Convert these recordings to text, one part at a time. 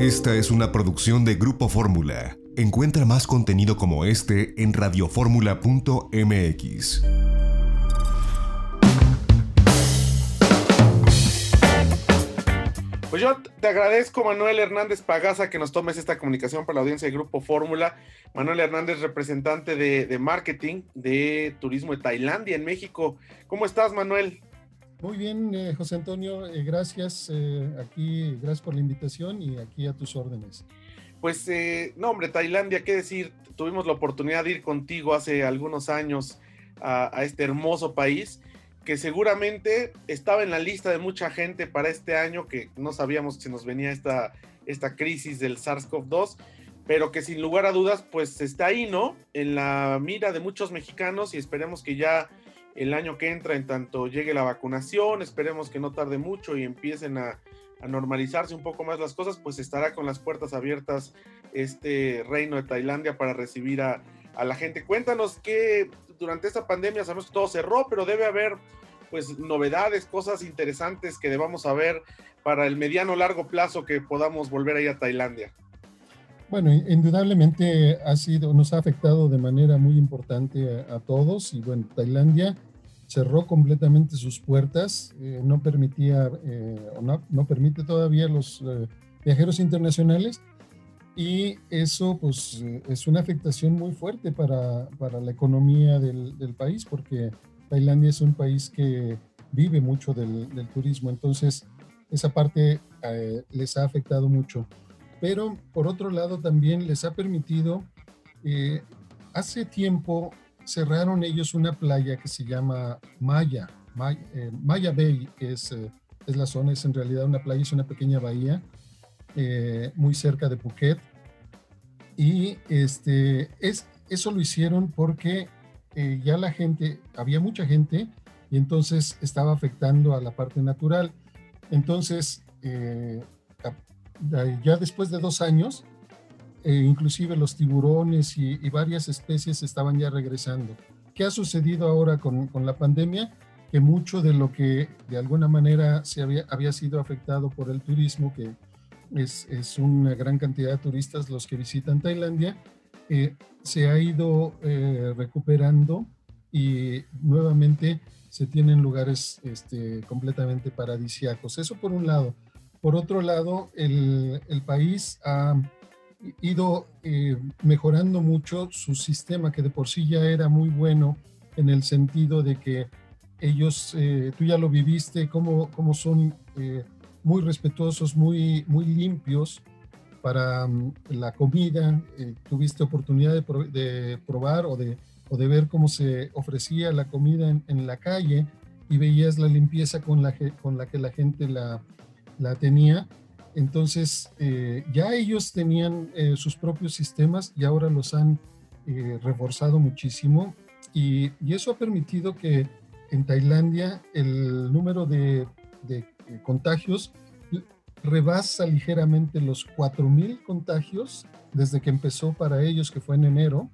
Esta es una producción de Grupo Fórmula. Encuentra más contenido como este en radioformula.mx. Pues yo te agradezco, Manuel Hernández Pagaza, que nos tomes esta comunicación para la audiencia de Grupo Fórmula. Manuel Hernández, representante de, de, marketing de turismo de Tailandia en México. ¿Cómo estás, Manuel? Muy bien, eh, José Antonio, eh, gracias. Eh, aquí, gracias por la invitación y aquí a tus órdenes. Pues, no, hombre, Tailandia, qué decir, tuvimos la oportunidad de ir contigo hace algunos años a, a este hermoso país que seguramente estaba en la lista de mucha gente para este año, que no sabíamos si nos venía esta, esta crisis del SARS-CoV-2, pero que sin lugar a dudas, pues está ahí, ¿no? En la mira de muchos mexicanos y esperemos que ya el año que entra, en tanto llegue la vacunación, esperemos que no tarde mucho y empiecen a, normalizarse un poco más las cosas, pues estará con las puertas abiertas este reino de Tailandia para recibir a, la gente. Cuéntanos que durante esta pandemia sabemos que todo cerró, pero debe haber pues novedades, cosas interesantes que debamos saber para el mediano largo plazo que podamos volver ahí a Tailandia. Bueno, indudablemente ha sido, nos ha afectado de manera muy importante a todos y bueno, Tailandia cerró completamente sus puertas, eh, no permitía eh, o no, no, permite todavía los eh, viajeros internacionales y eso pues es una afectación muy fuerte para, para la economía del, del, país porque Tailandia es un país que vive mucho del, del turismo, entonces esa parte eh, les ha afectado mucho. Pero por otro lado también les ha permitido, eh, hace tiempo cerraron ellos una playa que se llama Maya, Maya, eh, Maya Bay, es, es la zona, es en realidad una playa, es una pequeña bahía, eh, muy cerca de Phuket. Y este, es, eso lo hicieron porque eh, ya la gente, había mucha gente y entonces estaba afectando a la parte natural. Entonces, eh, ya después de dos años, eh, inclusive los tiburones y, varias especies estaban ya regresando. ¿Qué ha sucedido ahora con, con la pandemia? Que mucho de lo que de alguna manera se había, había sido afectado por el turismo, que es, es, una gran cantidad de turistas los que visitan Tailandia, eh, se ha ido eh, recuperando y nuevamente se tienen lugares este, completamente paradisiacos. Eso por un lado. Por otro lado, el, el país ha ido eh, mejorando mucho su sistema, que de por sí ya era muy bueno en el sentido de que ellos, eh, tú ya lo viviste, cómo, cómo son eh, muy respetuosos, muy, muy limpios para um, la comida. Tuviste oportunidad de probar o de, o de, ver cómo se ofrecía la comida en, en, la calle y veías la limpieza con la, con la que la gente la, la tenía. Entonces, eh, ya ellos tenían eh, sus propios sistemas y ahora los han eh, reforzado muchísimo. Y, eso ha permitido que en Tailandia el número de, de contagios rebasa ligeramente los 4.000 contagios desde que empezó para ellos, que fue en enero,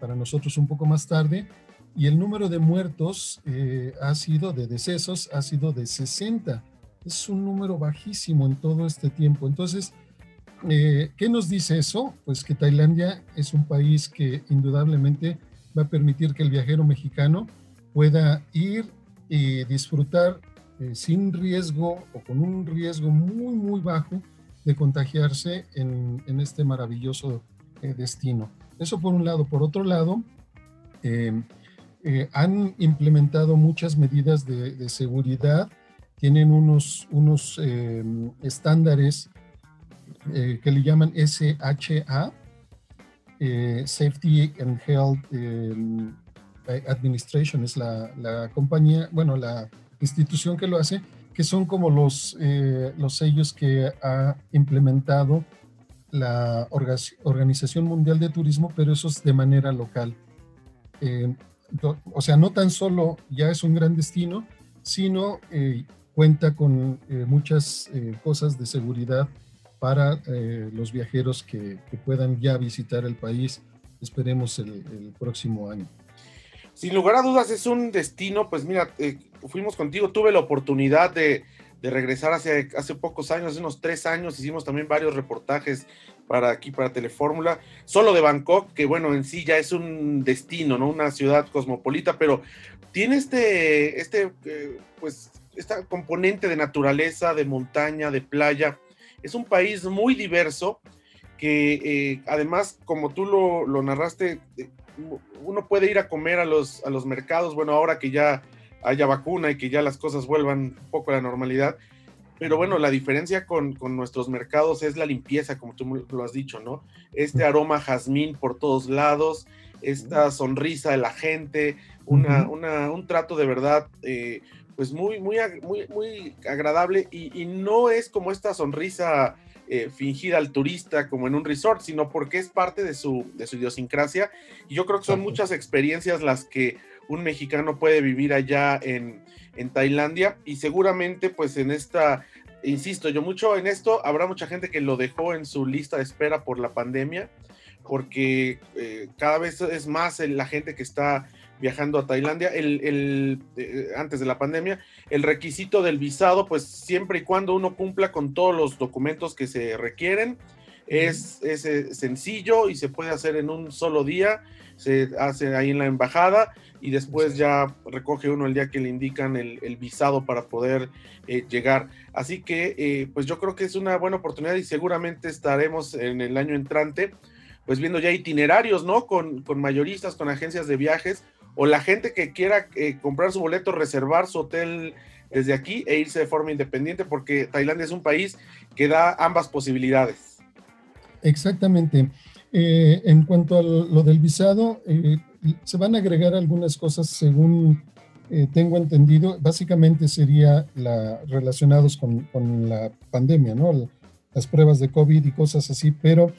para nosotros un poco más tarde, y el número de muertos ha sido, de decesos, ha sido de 60. Es un número bajísimo en todo este tiempo. Entonces, eh, ¿qué nos dice eso? Pues que Tailandia es un país que indudablemente va a permitir que el viajero mexicano pueda ir y disfrutar eh, sin riesgo o con un riesgo muy, muy bajo de contagiarse en, en este maravilloso eh, destino. Eso por un lado. Por otro lado, han implementado muchas medidas de seguridad, tienen unos, unos eh, estándares eh, que le llaman SHA, Safety and Health Administration, es la, la compañía, bueno, la, institución que lo hace, que son como los, eh, los sellos que ha implementado la Organización Mundial de Turismo, pero eso es de manera local. Eh, o sea, no tan solo ya es un gran destino, sino eh, cuenta con eh, muchas eh, cosas de seguridad para eh, los viajeros que, puedan ya visitar el país, esperemos el, próximo año. Sin lugar a dudas es un destino, pues mira, fuimos contigo, tuve la oportunidad de, regresar hace, hace pocos años, hace unos tres años, hicimos también varios reportajes para aquí, para Telefórmula, solo de Bangkok, que bueno, en sí ya es un destino, ¿no? Una ciudad cosmopolita, pero tiene este, este, pues, esta componente de naturaleza, de montaña, de playa. Es un país muy diverso que eh, además, como tú lo, lo narraste, eh, uno puede ir a comer a los, a los mercados, bueno, ahora que ya haya vacuna y que ya las cosas vuelvan un poco a la normalidad. Pero bueno, la diferencia con, con, nuestros mercados es la limpieza, como tú lo has dicho, ¿no? Este aroma jazmín por todos lados, esta sonrisa de la gente, una, una, un trato de verdad, eh, pues muy, muy, muy, muy agradable y, y, no es como esta sonrisa eh, fingida al turista como en un resort, sino porque es parte de su, de su idiosincrasia. Y yo creo que son muchas experiencias las que un mexicano puede vivir allá en, en Tailandia y seguramente pues en esta, insisto yo mucho en esto, habrá mucha gente que lo dejó en su lista de espera por la pandemia, porque eh, cada vez es más la gente que está viajando a Tailandia, el, el eh, antes de la pandemia, el requisito del visado, pues siempre y cuando uno cumpla con todos los documentos que se requieren, es, es, eh, sencillo y se puede hacer en un solo día, se hace ahí en la embajada y después ya recoge uno el día que le indican el, el visado para poder eh, llegar. Así que eh, pues yo creo que es una buena oportunidad y seguramente estaremos en el año entrante pues viendo ya itinerarios, ¿no? Con, con mayoristas, con agencias de viajes o la gente que quiera eh, comprar su boleto, reservar su hotel desde aquí e irse de forma independiente porque Tailandia es un país que da ambas posibilidades. Exactamente. Eh, en cuanto a lo del visado, eh, se van a agregar algunas cosas según eh, tengo entendido. Básicamente sería la, relacionados con, con, la pandemia, ¿no? Las pruebas de COVID y cosas así, pero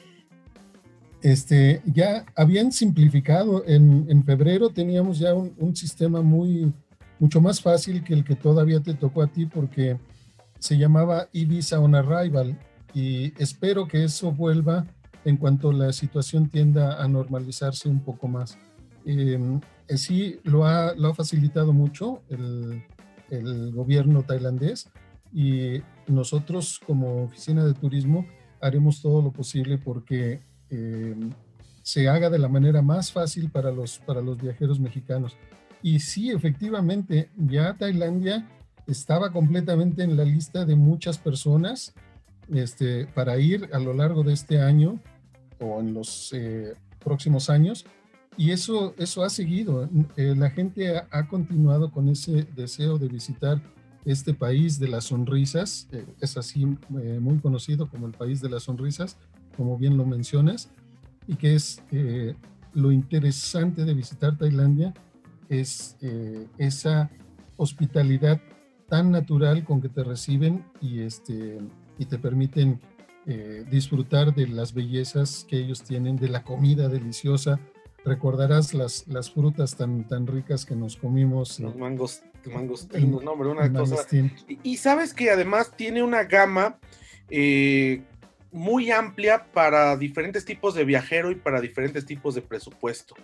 este, ya habían simplificado. En, en febrero teníamos ya un, un, sistema muy, mucho más fácil que el que todavía te tocó a ti porque se llamaba e-visa on arrival y espero que eso vuelva en cuanto la situación tienda a normalizarse un poco más. Eh, sí, lo ha, lo ha, facilitado mucho el, el, gobierno tailandés y nosotros como oficina de turismo haremos todo lo posible porque eh, se haga de la manera más fácil para los, para los viajeros mexicanos. Y sí, efectivamente, ya Tailandia estaba completamente en la lista de muchas personas este, para ir a lo largo de este año o en los eh, próximos años. Y eso, eso ha seguido. Eh, la gente ha, continuado con ese deseo de visitar este país de las sonrisas. Es así muy conocido como el país de las sonrisas, como bien lo mencionas. Y que es eh, lo interesante de visitar Tailandia, es esa hospitalidad tan natural con que te reciben y, este, y te permiten eh, disfrutar de las bellezas que ellos tienen, de la comida deliciosa. Recordarás las, las frutas tan, tan ricas que nos comimos. Los mangos, mangostinos, no, hombre, una cosa. Y, y, sabes que además tiene una gama eh, muy amplia para diferentes tipos de viajero y para diferentes tipos de presupuesto.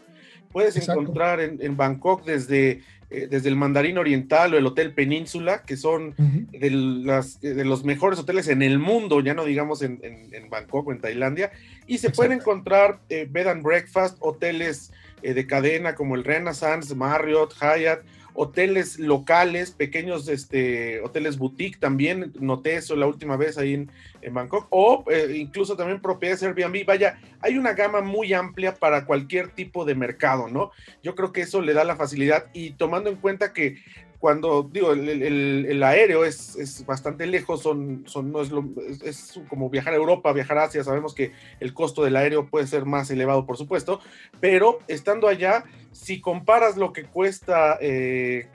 Puedes Exacto. encontrar en, en, Bangkok desde, eh, desde el Mandarín Oriental o el Hotel Península, que son uh -huh. de, las, de, los mejores hoteles en el mundo, ya no digamos en, en, en Bangkok o en Tailandia, y se Exacto. pueden encontrar eh, bed and breakfast, hoteles eh, de cadena como el Renaissance, Marriott, Hyatt, hoteles locales, pequeños este, hoteles boutique también, noté eso la última vez ahí en, en Bangkok, o eh, incluso también propiedades Airbnb, vaya, hay una gama muy amplia para cualquier tipo de mercado, ¿no? Yo creo que eso le da la facilidad y tomando en cuenta que cuando digo el, el, aéreo es, es, bastante lejos, son, son no es, lo, es, es, como viajar a Europa, viajar a Asia, sabemos que el costo del aéreo puede ser más elevado, por supuesto, pero estando allá, si comparas lo que cuesta eh,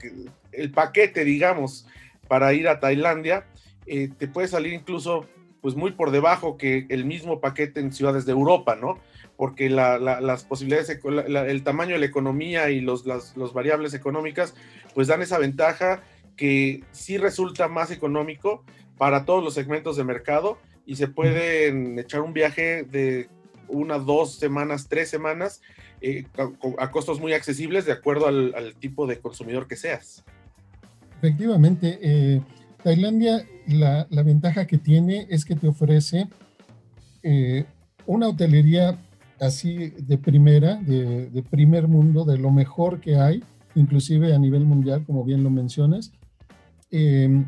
el paquete, digamos, para ir a Tailandia, eh, te puede salir incluso pues muy por debajo que el mismo paquete en ciudades de Europa, ¿no? Porque la, la, las posibilidades, la, el tamaño de la economía y los, las los variables económicas, pues dan esa ventaja que sí resulta más económico para todos los segmentos de mercado y se pueden echar un viaje de una, dos semanas, tres semanas eh, a, costos muy accesibles de acuerdo al, tipo de consumidor que seas. Efectivamente, eh, Tailandia, la, ventaja que tiene es que te ofrece eh, una hotelería así de primera, de, primer mundo, de lo mejor que hay, inclusive a nivel mundial, como bien lo mencionas. Em,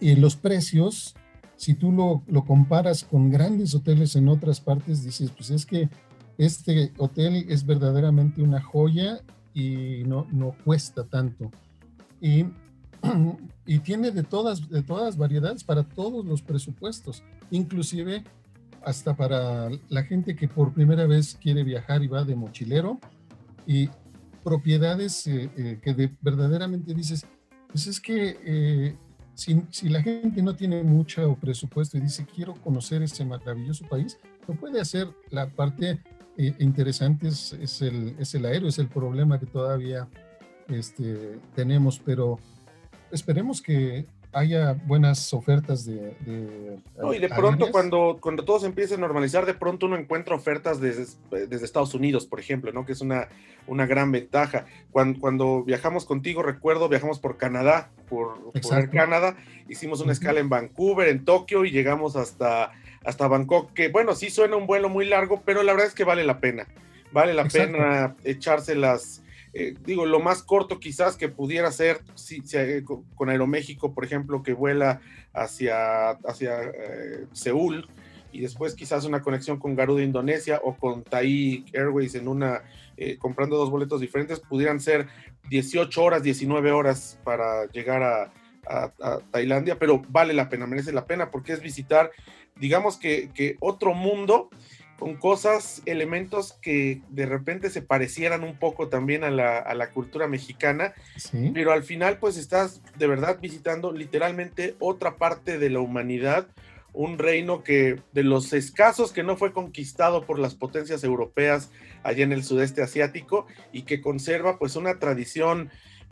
y los precios, si tú lo, lo, comparas con grandes hoteles en otras partes, dices, pues es que este hotel es verdaderamente una joya y no, no cuesta tanto. Y, y tiene de todas, de todas variedades para todos los presupuestos, inclusive hasta para la gente que por primera vez quiere viajar y va de mochilero y propiedades eh, eh, que verdaderamente dices, pues es que eh, si, si, la gente no tiene mucho presupuesto y dice quiero conocer este maravilloso país, lo puede hacer. La parte interesante es, es, el, es el aéreo, es el problema que todavía este, tenemos, pero esperemos que haya buenas ofertas de... no, y de pronto cuando, cuando todo se empiece a normalizar, de pronto uno encuentra ofertas desde, desde Estados Unidos, por ejemplo, ¿no? Que es una, una gran ventaja. Cuando, cuando viajamos contigo, recuerdo, viajamos por Canadá, por, por Canadá, hicimos una escala en Vancouver, en Tokio y llegamos hasta, hasta Bangkok, que bueno, sí suena un vuelo muy largo, pero la verdad es que vale la pena. Vale la pena echarse las eh, digo, lo más corto quizás que pudiera ser si, eh, con Aeroméxico, por ejemplo, que vuela hacia, hacia eh, Seúl y después quizás una conexión con Garuda Indonesia o con Thai Airways en una, comprando dos boletos diferentes, pudieran ser 18 horas, 19 horas para llegar a, a, Tailandia, pero vale la pena, merece la pena porque es visitar, digamos que, que otro mundo con cosas, elementos que de repente se parecieran un poco también a la, cultura mexicana, pero al final pues estás de verdad visitando literalmente otra parte de la humanidad, un reino que de los escasos que no fue conquistado por las potencias europeas allá en el sudeste asiático y que conserva pues una tradición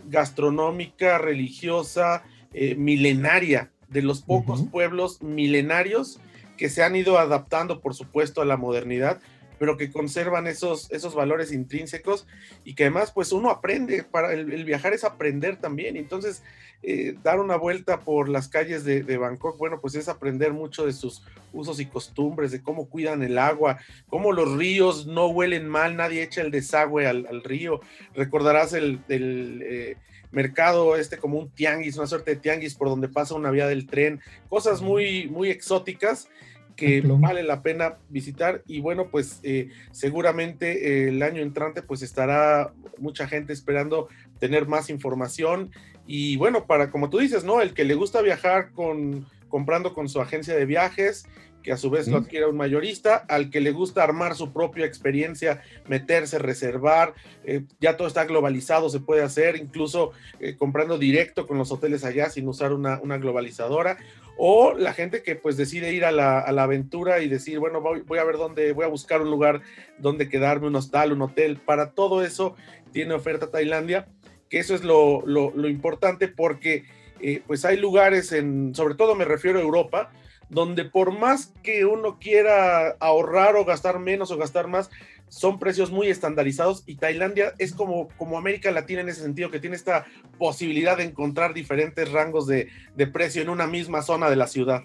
gastronómica, religiosa, eh, milenaria, de los pocos pueblos milenarios que se han ido adaptando, por supuesto, a la modernidad, pero que conservan esos, esos valores intrínsecos y que además, pues uno aprende, para el, viajar es aprender también. Entonces, eh, dar una vuelta por las calles de, Bangkok, bueno, pues es aprender mucho de sus usos y costumbres, de cómo cuidan el agua, cómo los ríos no huelen mal, nadie echa el desagüe al, río. Recordarás el... Eh, mercado este como un tianguis, una suerte de tianguis por donde pasa una vía del tren, cosas muy, muy exóticas que vale la pena visitar y bueno pues eh, seguramente eh, el año entrante pues estará mucha gente esperando tener más información y bueno para como tú dices no el que le gusta viajar con comprando con su agencia de viajes que a su vez lo adquiera un mayorista, al que le gusta armar su propia experiencia, meterse, reservar, eh, ya todo está globalizado, se puede hacer, incluso eh, comprando directo con los hoteles allá sin usar una, globalizadora, o la gente que pues decide ir a la, aventura y decir, bueno, voy, a ver dónde, voy a buscar un lugar donde quedarme, un hostal, un hotel, para todo eso tiene oferta Tailandia, que eso es lo, importante porque eh, pues hay lugares en, sobre todo me refiero a Europa, donde por más que uno quiera ahorrar o gastar menos o gastar más, son precios muy estandarizados y Tailandia es como, como América Latina en ese sentido, que tiene esta posibilidad de encontrar diferentes rangos de, precio en una misma zona de la ciudad.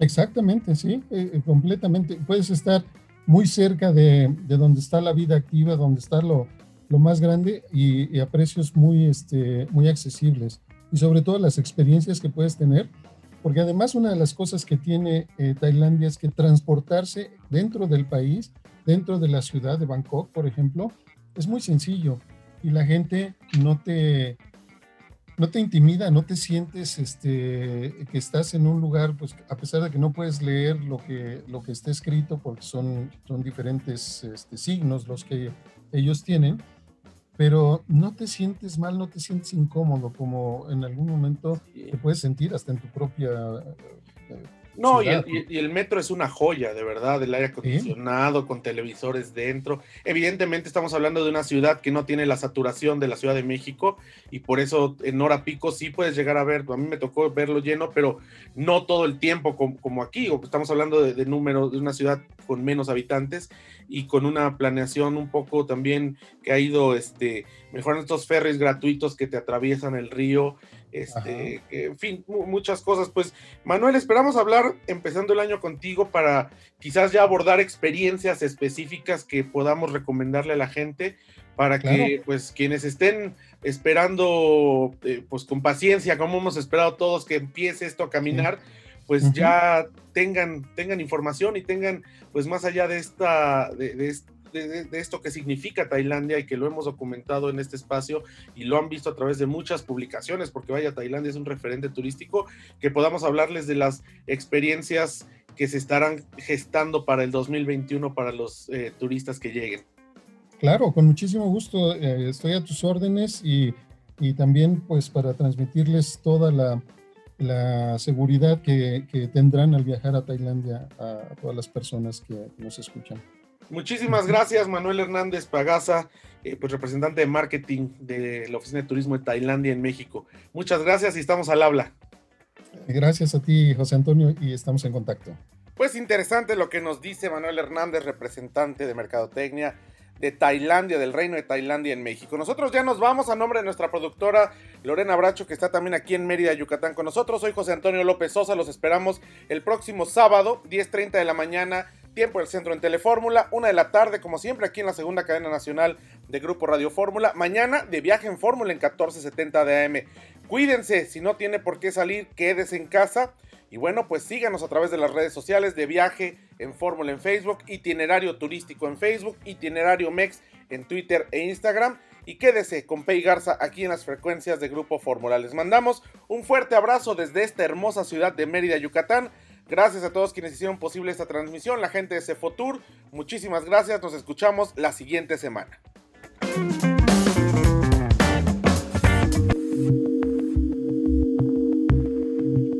Exactamente, sí, eh, eh, completamente. Puedes estar muy cerca de, donde está la vida activa, donde está lo, lo más grande y, a precios muy, este, muy accesibles. Y sobre todo las experiencias que puedes tener porque además una de las cosas que tiene eh, Tailandia es que transportarse dentro del país, dentro de la ciudad de Bangkok, por ejemplo, es muy sencillo y la gente no te, no te intimida, no te sientes este, que estás en un lugar, pues a pesar de que no puedes leer lo que, lo que está escrito, porque son, son diferentes este, signos los que ellos tienen, pero no te sientes mal, no te sientes incómodo, como en algún momento te puedes sentir hasta en tu propia... Eh, no, y el, metro es una joya, de verdad, el aire acondicionado, con televisores dentro. Evidentemente estamos hablando de una ciudad que no tiene la saturación de la Ciudad de México y por eso en hora pico sí puedes llegar a ver, a mí me tocó verlo lleno, pero no todo el tiempo como, aquí, estamos hablando de, de número de una ciudad con menos habitantes y con una planeación un poco también que ha ido este, mejorando estos ferries gratuitos que te atraviesan el río. este, en fin, muchas cosas. Pues, Manuel, esperamos hablar empezando el año contigo para quizás ya abordar experiencias específicas que podamos recomendarle a la gente para que, pues, quienes estén esperando, eh, pues, con paciencia, como hemos esperado todos que empiece esto a caminar, pues ya tengan, tengan información y tengan, pues, más allá de esta, de, de, de, esto que significa Tailandia y que lo hemos documentado en este espacio y lo han visto a través de muchas publicaciones, porque vaya, Tailandia es un referente turístico, que podamos hablarles de las experiencias que se estarán gestando para el 2021 para los eh, turistas que lleguen. Claro, con muchísimo gusto. Eh, estoy a tus órdenes y, y, también pues para transmitirles toda la, la seguridad que, que, tendrán al viajar a Tailandia a, todas las personas que nos escuchan. Muchísimas gracias, Manuel Hernández Pagasa, eh, pues representante de marketing de la Oficina de Turismo de Tailandia en México. Muchas gracias y estamos al habla. Gracias a ti, José Antonio, y estamos en contacto. Pues interesante lo que nos dice Manuel Hernández, representante de Mercadotecnia de Tailandia, del Reino de Tailandia en México. Nosotros ya nos vamos a nombre de nuestra productora Lorena Bracho, que está también aquí en Mérida, Yucatán con nosotros. Soy José Antonio López Sosa, los esperamos el próximo sábado, 10.30 de la mañana tiempo del centro en Telefórmula, una de la tarde, como siempre, aquí en la segunda cadena nacional de Grupo Radio Fórmula. Mañana de viaje en Fórmula en 1470 de AM. Cuídense, si no tiene por qué salir, quédese en casa. Y bueno, pues síganos a través de las redes sociales de viaje en Fórmula en Facebook, itinerario turístico en Facebook, itinerario MEX en Twitter e Instagram. Y quédese con Pei Garza aquí en las frecuencias de Grupo Fórmula. Les mandamos un fuerte abrazo desde esta hermosa ciudad de Mérida, Yucatán. Gracias a todos quienes hicieron posible esta transmisión, la gente de Cefotur, muchísimas gracias, nos escuchamos la siguiente semana.